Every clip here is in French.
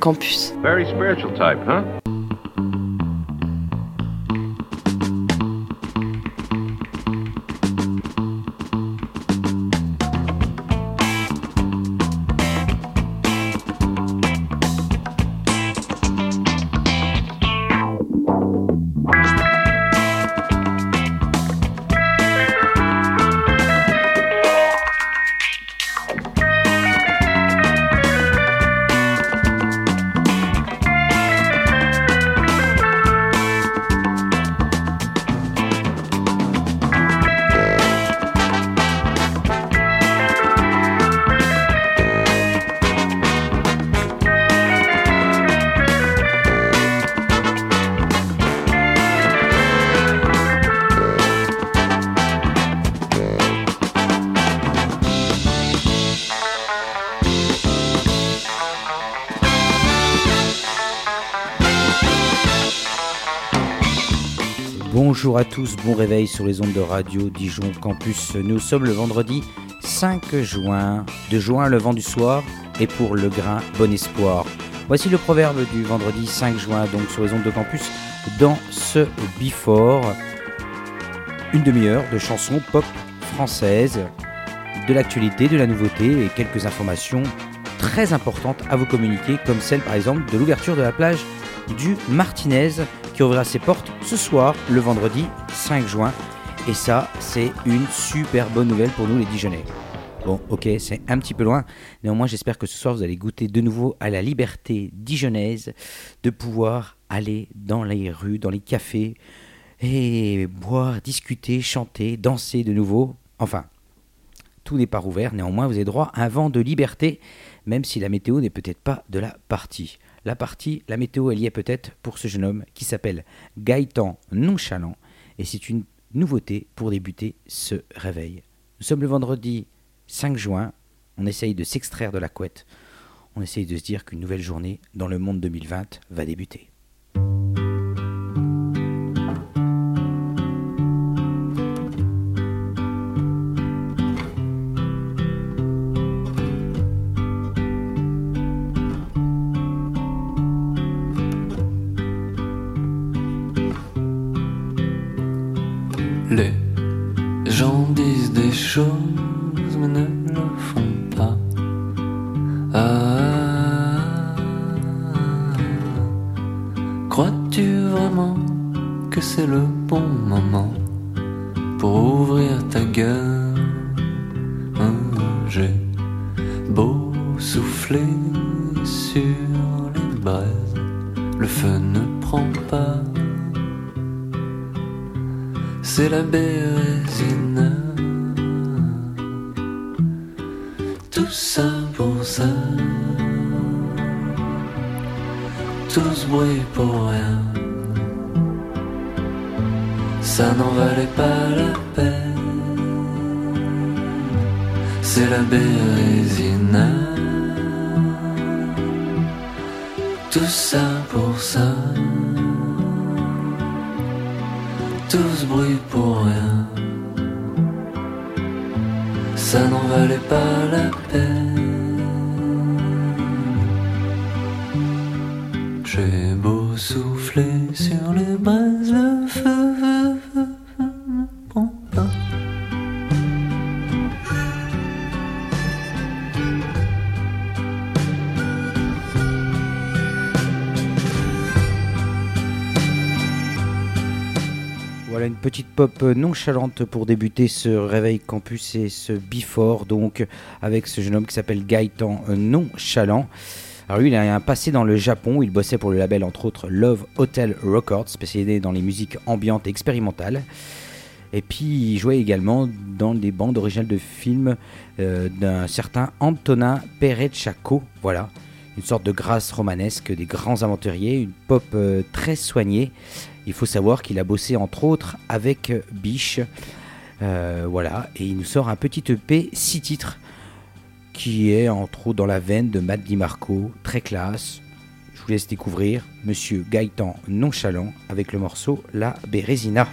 Campus. Very spiritual type, huh? Bonjour à tous, bon réveil sur les ondes de radio Dijon Campus. Nous sommes le vendredi 5 juin. De juin, le vent du soir, et pour le grain, bon espoir. Voici le proverbe du vendredi 5 juin, donc sur les ondes de campus, dans ce Before. Une demi-heure de chansons pop françaises, de l'actualité, de la nouveauté et quelques informations très importantes à vous communiquer, comme celle par exemple de l'ouverture de la plage du Martinez qui ouvrira ses portes ce soir, le vendredi 5 juin. Et ça, c'est une super bonne nouvelle pour nous les Dijonais. Bon, ok, c'est un petit peu loin. Néanmoins, j'espère que ce soir, vous allez goûter de nouveau à la liberté dijonnaise de pouvoir aller dans les rues, dans les cafés et boire, discuter, chanter, danser de nouveau. Enfin, tout n'est pas rouvert. Néanmoins, vous avez droit à un vent de liberté, même si la météo n'est peut-être pas de la partie. La partie, la météo, elle y est peut-être pour ce jeune homme qui s'appelle Gaëtan Nonchalant. Et c'est une nouveauté pour débuter ce réveil. Nous sommes le vendredi 5 juin. On essaye de s'extraire de la couette. On essaye de se dire qu'une nouvelle journée dans le monde 2020 va débuter. Que c'est le bon moment pour ouvrir ta gueule Ah, J'ai beau souffler sur les braises, le feu ne prend pas c'est la bérésina. Tout ça pour ça, tout ce bruit pour rien. Ça n'en valait pas la peine. C'est la bérésina. Tout ça pour ça. tout ce bruit pour rien. Ça n'en valait pas la peine. J'ai beau petite pop nonchalante pour débuter ce réveil campus et ce before, donc avec ce jeune homme qui s'appelle Gaëtan Nonchalant. Alors lui, il a un passé dans le Japon, il bossait pour le label entre autres Love Hotel Records, spécialisé dans les musiques ambiantes et expérimentales. Et puis il jouait également dans des bandes originales de films euh, d'un certain Antonin Perecciacco, voilà, une sorte de grâce romanesque des grands aventuriers, une pop euh, très soignée. Il faut savoir qu'il a bossé entre autres avec Biche, euh, voilà, et il nous sort un petit EP 6 titres qui est entre autres dans la veine de Matt DiMarco, très classe. Je vous laisse découvrir Monsieur Gaëtan Nonchalant avec le morceau La Bérésina.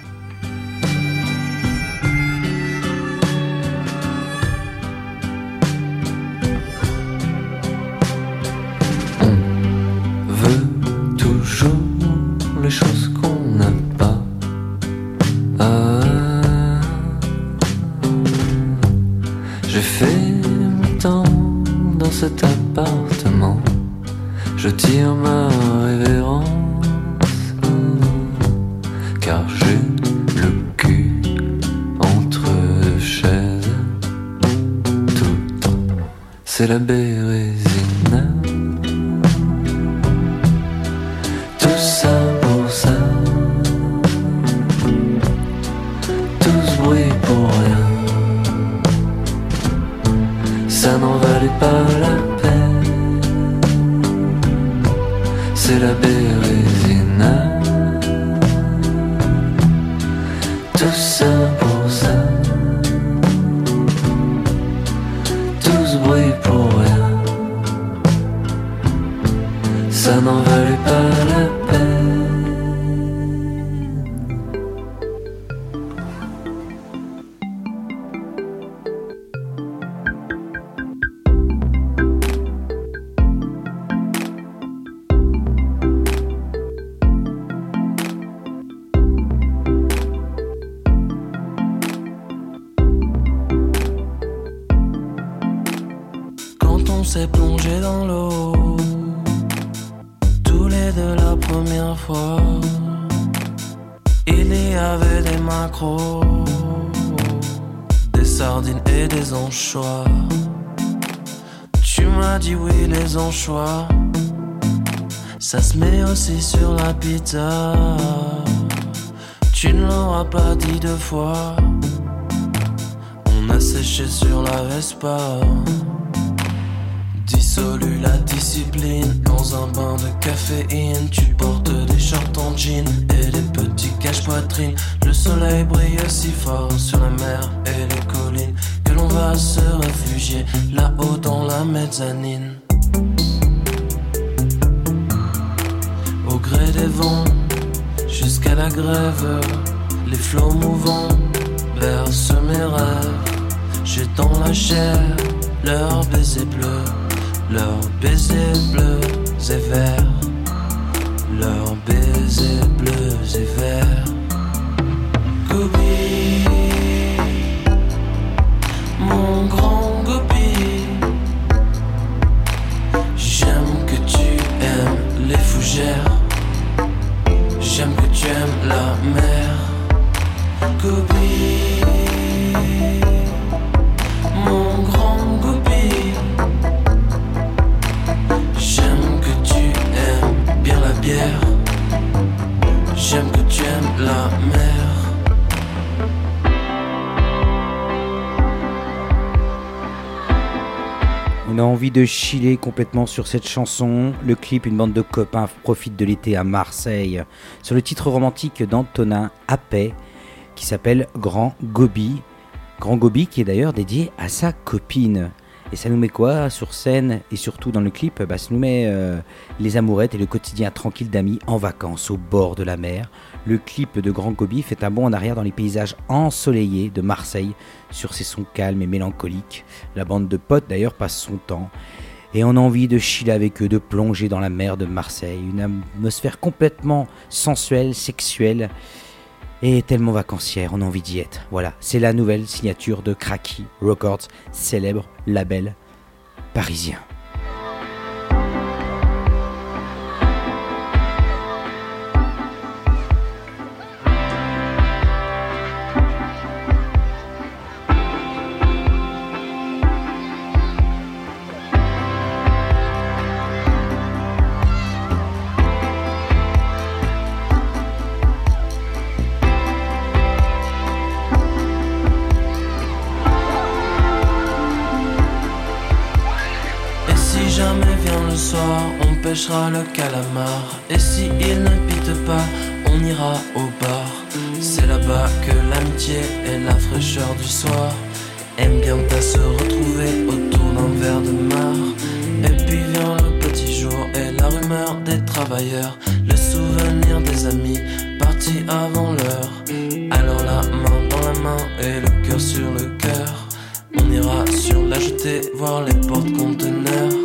C'est la il y avait des macros, des sardines et des anchois. Tu m'as dit oui, les anchois, ça se met aussi sur la pizza. Tu ne l'auras pas dit deux fois, on a séché sur la Vespa. Dissolu la discipline dans un bain de caféine. Tu portes des shorts et des petits cache-poitrine. Le soleil brille si fort sur la mer et les collines que l'on va se réfugier là-haut dans la mezzanine. Au gré des vents, jusqu'à la grève, les flots mouvants bercent mes rêves. J'ai la chair leurs baisers bleus, leurs baisers bleus et verts, de chiller complètement sur cette chanson. Le clip, une bande de copains profite de l'été à Marseille. Sur le titre romantique d'Antonin Appet, qui s'appelle Grand Gobi. Grand Gobi qui est d'ailleurs dédié à sa copine. Et ça nous met quoi sur scène et surtout dans le clip? Bah, Ça nous met euh, les amourettes et le quotidien tranquille d'amis en vacances au bord de la mer. Le clip de Grand Gobi fait un bond en arrière dans les paysages ensoleillés de Marseille sur ses sons calmes et mélancoliques. La bande de potes d'ailleurs passe son temps et on a envie de chiller avec eux, de plonger dans la mer de Marseille. Une atmosphère complètement sensuelle, sexuelle et tellement vacancière, on a envie d'y être. Voilà, c'est la nouvelle signature de Cracky Records, célèbre label parisien. Pêchera le calamar. Et si il ne pas, on ira au bar. C'est là-bas que l'amitié et la fraîcheur du soir aiment bien à se retrouver autour d'un verre de mar. Et puis vient le petit jour et la rumeur des travailleurs, le souvenir des amis partis avant l'heure. Alors la main dans la main et le cœur sur le cœur. On ira sur la jetée voir les portes-conteneurs. Gobi,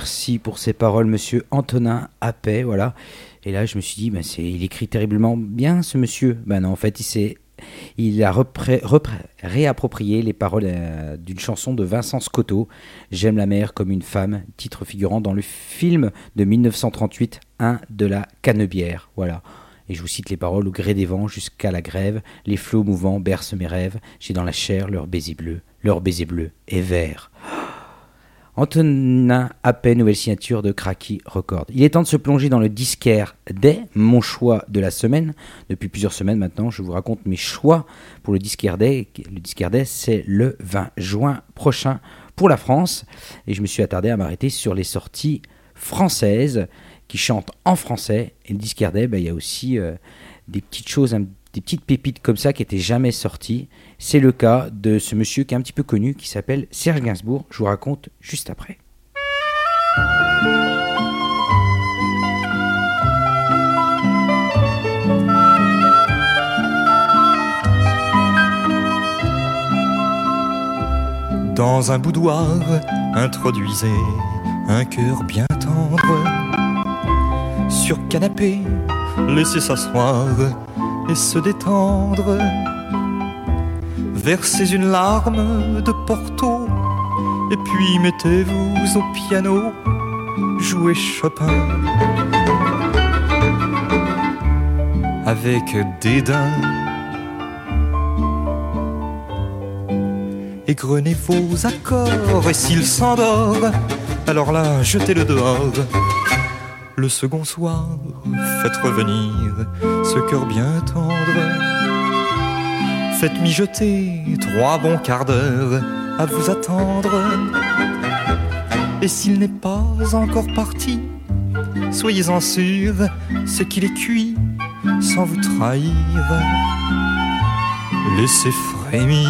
Merci pour ces paroles, monsieur Antonin Appet, voilà. Et là, je me suis dit, ben, il écrit terriblement bien, ce monsieur. Ben non, en fait, il a réapproprié les paroles euh, d'une chanson de Vincent Scotto, J'aime la mer comme une femme, titre figurant dans le film de 1938, Un de la Canebière. Voilà. Et je vous cite les paroles au gré des vents jusqu'à la grève, les flots mouvants bercent mes rêves, j'ai dans la chair leur baiser bleu, leur baiser bleu et vert. Antonin Appel, nouvelle signature de Cracky Record. Il est temps de se plonger dans le disquaire dès mon choix de la semaine. Depuis plusieurs semaines maintenant, je vous raconte mes choix pour le disquaire Day. Le disquaire Day, c'est le 20 juin prochain pour la France. Et je me suis attardé à m'arrêter sur les sorties françaises qui chantent en français. Et le disquaire Day, ben, il y a aussi euh, des petites choses un des petites pépites comme ça qui n'étaient jamais sorties. C'est le cas de ce monsieur qui est un petit peu connu qui s'appelle Serge Gainsbourg. Je vous raconte juste après. Dans un boudoir, introduisez un cœur bien tendre. Sur canapé, laissez s'asseoir se détendre. Versez une larme de Porto et puis mettez-vous au piano, jouez Chopin. Avec dédain. Égrenez vos accords et s'il s'endort, alors là, jetez-le dehors. Le second soir, faites revenir ce cœur bien. Faites mijoter trois bons quarts d'heure à vous attendre. Et s'il n'est pas encore parti, soyez-en sûr, c'est qu'il est cuit sans vous trahir. Laissez frémir.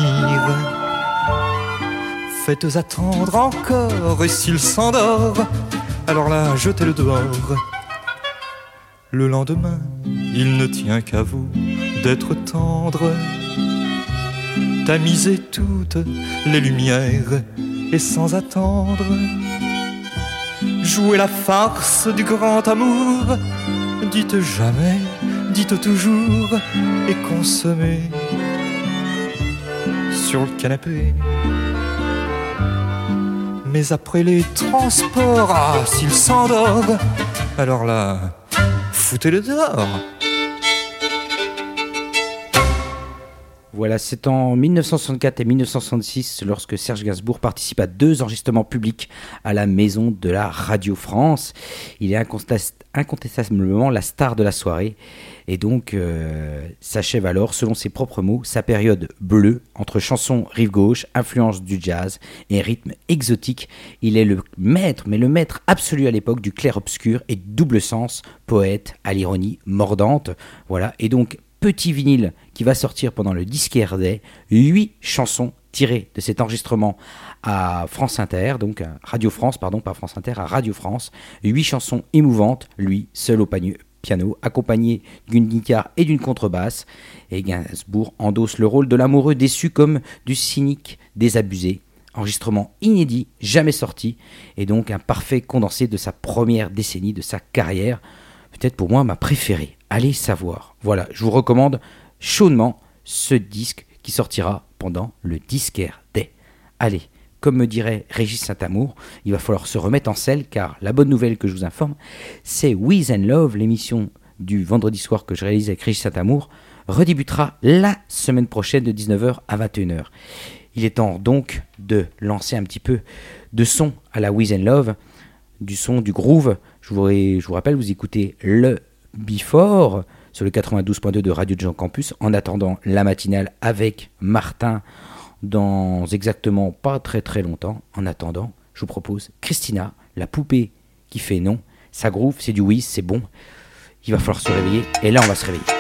Faites attendre encore, et s'il s'endort, alors là, jetez-le dehors. Le lendemain, il ne tient qu'à vous d'être tendre. Tamisez toutes les lumières et sans attendre. Jouez la farce du grand amour. Dites jamais, dites toujours et consommez sur le canapé mais après les transports, ah, s'il s'endort, alors là, foutez-le dehors. Voilà, c'est en 1964 et 1966 lorsque Serge Gainsbourg participe à deux enregistrements publics à la Maison de la Radio France. Il est incontestablement la star de la soirée et donc euh, s'achève alors, selon ses propres mots, sa période bleue entre chansons rive gauche, influence du jazz et rythme exotique. Il est le maître, mais le maître absolu à l'époque du clair-obscur et double sens, poète à l'ironie mordante. Voilà, et donc petit vinyle qui va sortir pendant le disquaire Day, 8 chansons tirées de cet enregistrement à France Inter, donc Radio France, pardon, pas France Inter, à Radio France. 8 chansons émouvantes, lui, seul au piano, accompagné d'une guitare et d'une contrebasse. Et Gainsbourg endosse le rôle de l'amoureux déçu comme du cynique désabusé. Enregistrement inédit, jamais sorti, et donc un parfait condensé de sa première décennie, de sa carrière. Pour moi ma préférée. Allez savoir. Voilà, je vous recommande chaudement ce disque qui sortira pendant le Disquaire Day. Allez, comme me dirait Régis Saint-Amour, il va falloir se remettre en selle car la bonne nouvelle que je vous informe, c'est Wiz and Love, l'émission du vendredi soir que je réalise avec Régis Saint-Amour, redébutera la semaine prochaine de 19h à 21h. Il est temps donc de lancer un petit peu de son à la Wiz and Love, du son, du groove. Je vous, rappelle, vous écoutez le Before sur le 92.2 de Radio Jean Campus en attendant la matinale avec Martin dans exactement pas très très longtemps. En attendant, je vous propose Christina, la poupée qui fait non. Ça groove, c'est du oui, c'est bon. Il va falloir se réveiller et là on va se réveiller.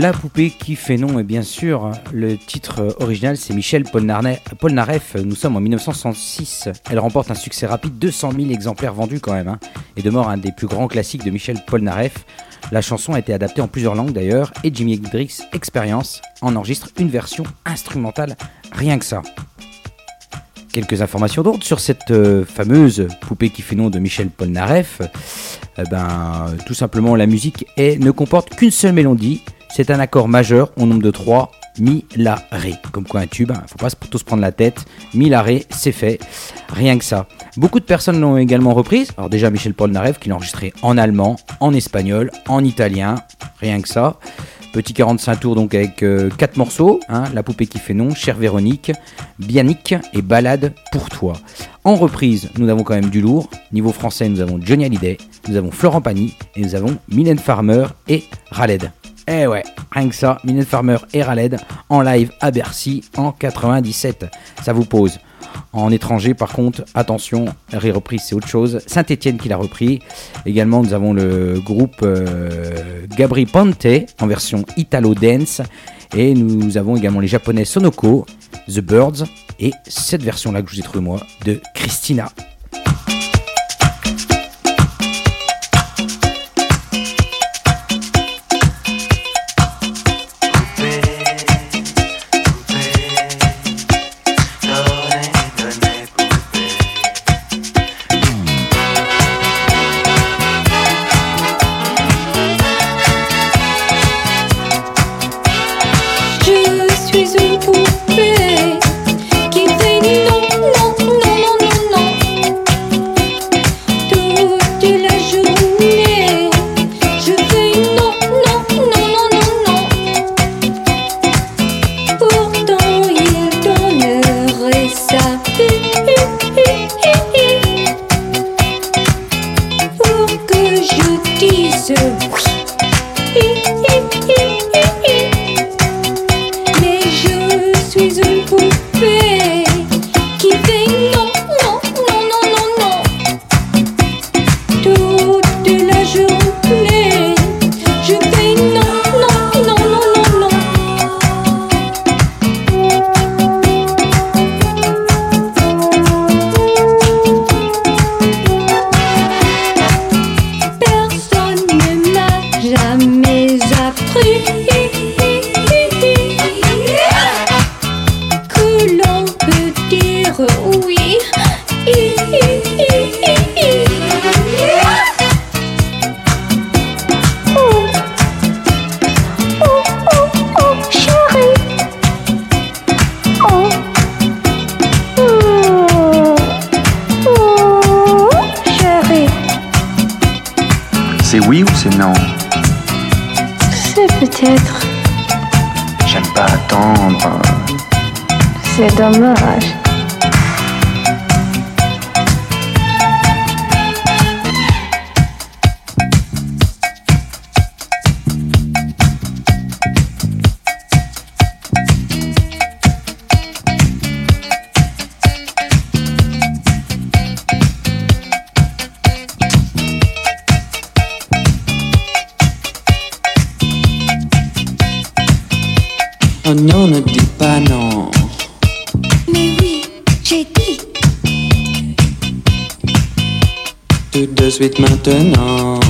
La poupée qui fait nom, et bien sûr, le titre original c'est Michel Polnareff. Nous sommes en 1966. Elle remporte un succès rapide, 200 000 exemplaires vendus quand même, hein, et demeure un des plus grands classiques de Michel Polnareff. La chanson a été adaptée en plusieurs langues d'ailleurs, et Jimi Hendrix Experience en enregistre une version instrumentale, rien que ça. Quelques informations d'autres sur cette euh, fameuse poupée qui fait nom de Michel Polnareff. Eh ben, tout simplement, la musique ne comporte qu'une seule mélodie, c'est un accord majeur au nombre de 3, Mi, La, Ré. Comme quoi un tube, hein, faut pas tous se prendre la tête. Mi, La, Ré, c'est fait. Rien que ça. Beaucoup de personnes l'ont également reprise. Alors déjà Michel Polnareff qui l'a enregistré en allemand, en espagnol, en italien. Rien que ça. Petit 45 tours donc avec 4 euh, morceaux, hein. La poupée qui fait nom, Chère Véronique, Bianic et Balade pour toi. En reprise, nous avons quand même du lourd. Niveau français, nous avons Johnny Hallyday, nous avons Florent Pagny et nous avons Mylène Farmer et Raled. Eh ouais, rien que ça, Mylène Farmer et Raled en live à Bercy en 97. Ça vous pose. En étranger, par contre, attention, reprise c'est autre chose. Saint-Etienne qui l'a repris. Également, nous avons le groupe euh, Gabri Ponte en version Italo Dance. Et nous avons également les japonais Sonoko, The Birds et cette version-là que je vous ai trouvée moi de Christina. Maintenant.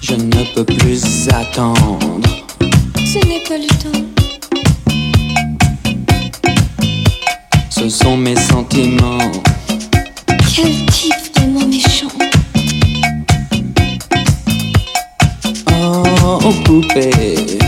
Je ne peux plus attendre. Ce n'est pas le temps. Ce sont mes sentiments. Quel type vraiment méchant. Oh, poupée. poupée.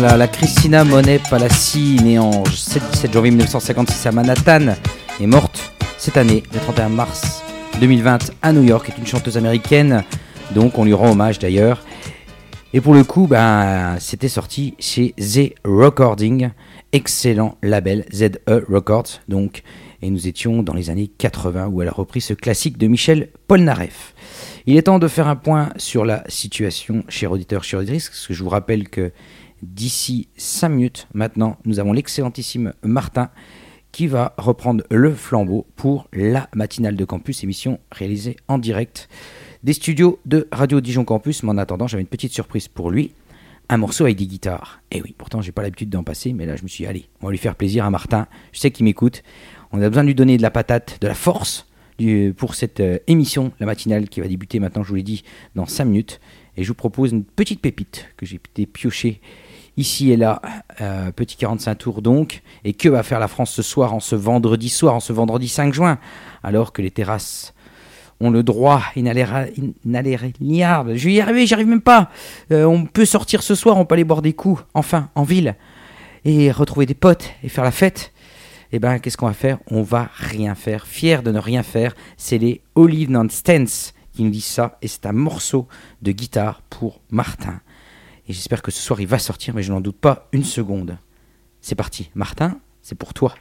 La Christina Monet Palassi, née en 7 17 janvier 1956 à Manhattan, est morte cette année, le 31 mars 2020 à New York, est une chanteuse américaine, donc on lui rend hommage d'ailleurs. Et pour le coup, ben, c'était sorti chez The Recording, excellent label ZE Records, donc, et nous étions dans les années 80 où elle a repris ce classique de Michel Polnareff. Il est temps de faire un point sur la situation chez auditeurs, chez auditrices, parce que je vous rappelle que d'ici 5 minutes maintenant, nous avons l'excellentissime Martin qui va reprendre le flambeau pour la matinale de campus, émission réalisée en direct des studios de Radio Dijon Campus. Mais en attendant, j'avais une petite surprise pour lui. Un morceau avec des guitares. Et oui, pourtant, j'ai pas l'habitude d'en passer, mais là, je me suis dit, allez, on va lui faire plaisir à Martin. Je sais qu'il m'écoute. On a besoin de lui donner de la patate, de la force pour cette euh, émission, la matinale, qui va débuter maintenant, je vous l'ai dit, dans 5 minutes. Et je vous propose une petite pépite que j'ai été piocher ici et là, euh, petit 45 tours donc. Et que va faire la France ce soir, en ce vendredi soir, en ce vendredi 5 juin, alors que les terrasses ont le droit inaliénable. Je vais y arriver, j'y arrive même pas. Euh, on peut sortir ce soir, on peut aller boire des coups, enfin, en ville, et retrouver des potes et faire la fête. Eh ben, qu'est-ce qu'on va faire? On va rien faire. Fier de ne rien faire, c'est les Olive Nonstance qui nous disent ça, et c'est un morceau de guitare pour Martin. Et j'espère que ce soir il va sortir, mais je n'en doute pas une seconde. C'est parti, Martin, c'est pour toi.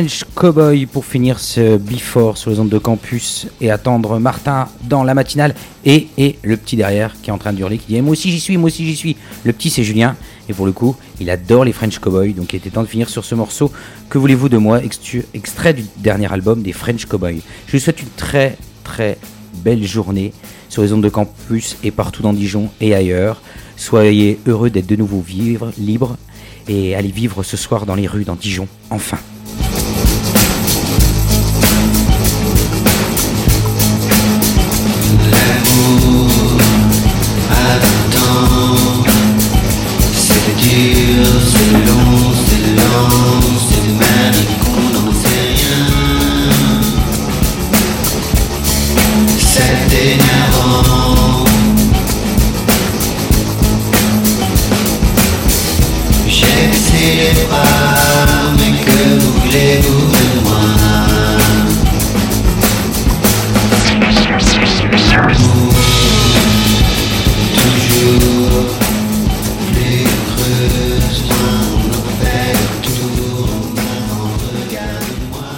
French Cowboys pour finir ce Before sur les ondes de campus et attendre Martin dans la matinale et, et le petit derrière qui est en train de hurler qui dit eh, Moi aussi j'y suis, moi aussi j'y suis. Le petit c'est Julien et pour le coup il adore les French Cowboys donc il était temps de finir sur ce morceau. Que voulez-vous de moi? Extrait du dernier album des French Cowboys. Je vous souhaite une très très belle journée sur les ondes de campus et partout dans Dijon et ailleurs. Soyez heureux d'être de nouveau vivre, libre et allez vivre ce soir dans les rues dans Dijon, enfin.